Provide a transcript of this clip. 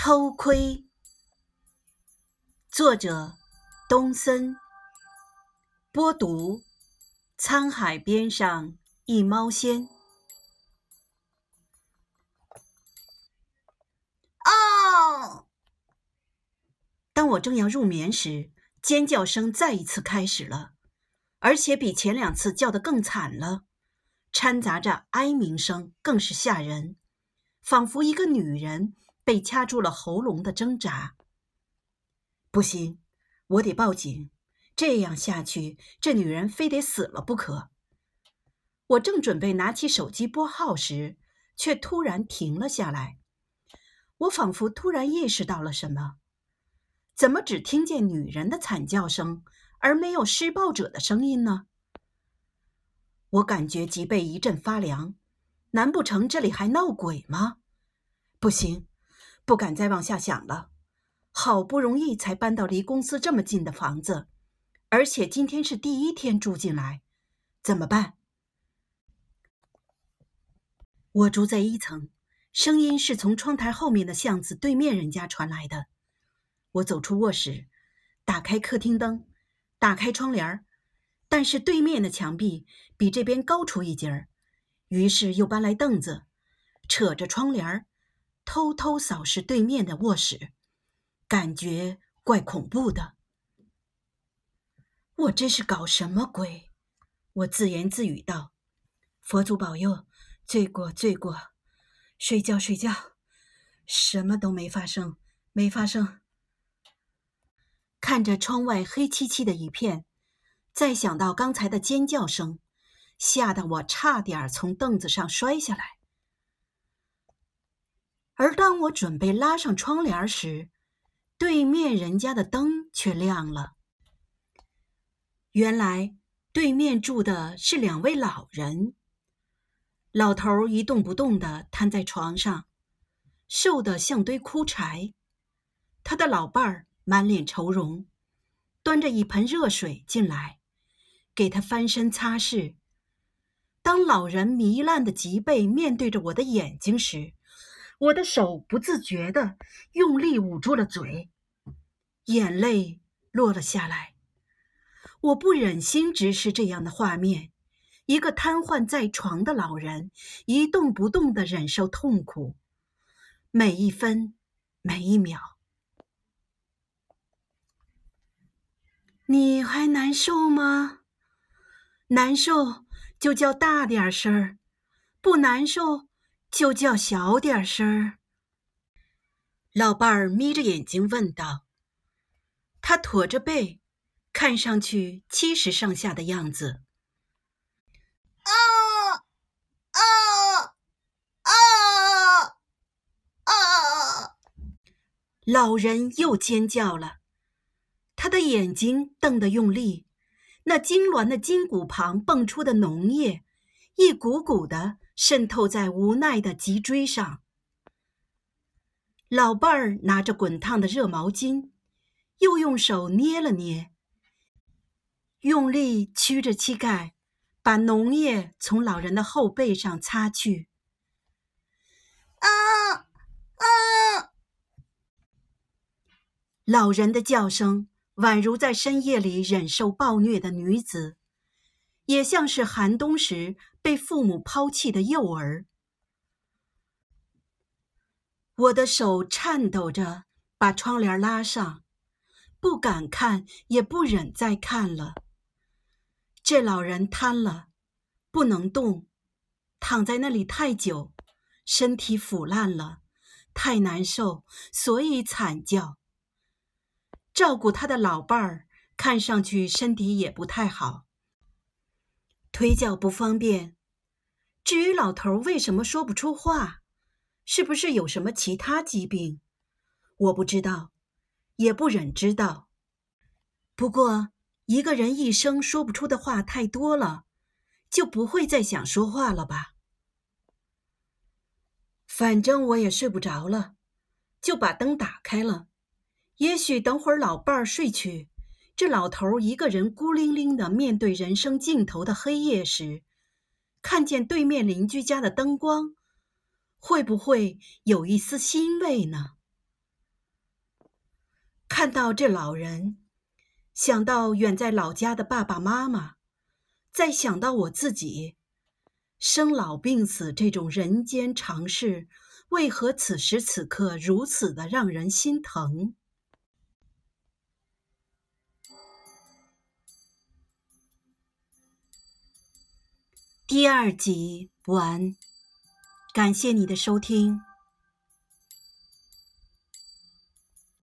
偷窥，作者东森，播读沧海边上一猫仙。哦！当我正要入眠时，尖叫声再一次开始了，而且比前两次叫得更惨了，掺杂着哀鸣声，更是吓人，仿佛一个女人。被掐住了喉咙的挣扎。不行，我得报警。这样下去，这女人非得死了不可。我正准备拿起手机拨号时，却突然停了下来。我仿佛突然意识到了什么：怎么只听见女人的惨叫声，而没有施暴者的声音呢？我感觉脊背一阵发凉。难不成这里还闹鬼吗？不行！不敢再往下想了，好不容易才搬到离公司这么近的房子，而且今天是第一天住进来，怎么办？我住在一层，声音是从窗台后面的巷子对面人家传来的。我走出卧室，打开客厅灯，打开窗帘儿但是对面的墙壁比这边高出一截儿，于是又搬来凳子，扯着窗帘儿。偷偷扫视对面的卧室，感觉怪恐怖的。我这是搞什么鬼？我自言自语道：“佛祖保佑，罪过罪过。”睡觉睡觉，什么都没发生，没发生。看着窗外黑漆漆的一片，再想到刚才的尖叫声，吓得我差点从凳子上摔下来。而当我准备拉上窗帘时，对面人家的灯却亮了。原来对面住的是两位老人。老头一动不动地瘫在床上，瘦得像堆枯柴。他的老伴儿满脸愁容，端着一盆热水进来，给他翻身擦拭。当老人糜烂的脊背面对着我的眼睛时，我的手不自觉地用力捂住了嘴，眼泪落了下来。我不忍心直视这样的画面：一个瘫痪在床的老人，一动不动地忍受痛苦，每一分，每一秒。你还难受吗？难受就叫大点声儿，不难受。就叫小点声儿。老伴儿眯着眼睛问道：“他驼着背，看上去七十上下的样子。”啊啊啊啊！老人又尖叫了，他的眼睛瞪得用力，那痉挛的筋骨旁蹦出的脓液，一股股的。渗透在无奈的脊椎上。老伴儿拿着滚烫的热毛巾，又用手捏了捏，用力屈着膝盖，把脓液从老人的后背上擦去。啊啊！老人的叫声宛如在深夜里忍受暴虐的女子。也像是寒冬时被父母抛弃的幼儿。我的手颤抖着把窗帘拉上，不敢看，也不忍再看了。这老人瘫了，不能动，躺在那里太久，身体腐烂了，太难受，所以惨叫。照顾他的老伴儿看上去身体也不太好。腿脚不方便。至于老头为什么说不出话，是不是有什么其他疾病，我不知道，也不忍知道。不过，一个人一生说不出的话太多了，就不会再想说话了吧？反正我也睡不着了，就把灯打开了。也许等会儿老伴儿睡去。这老头一个人孤零零的面对人生尽头的黑夜时，看见对面邻居家的灯光，会不会有一丝欣慰呢？看到这老人，想到远在老家的爸爸妈妈，再想到我自己，生老病死这种人间常事，为何此时此刻如此的让人心疼？第二集完，感谢你的收听。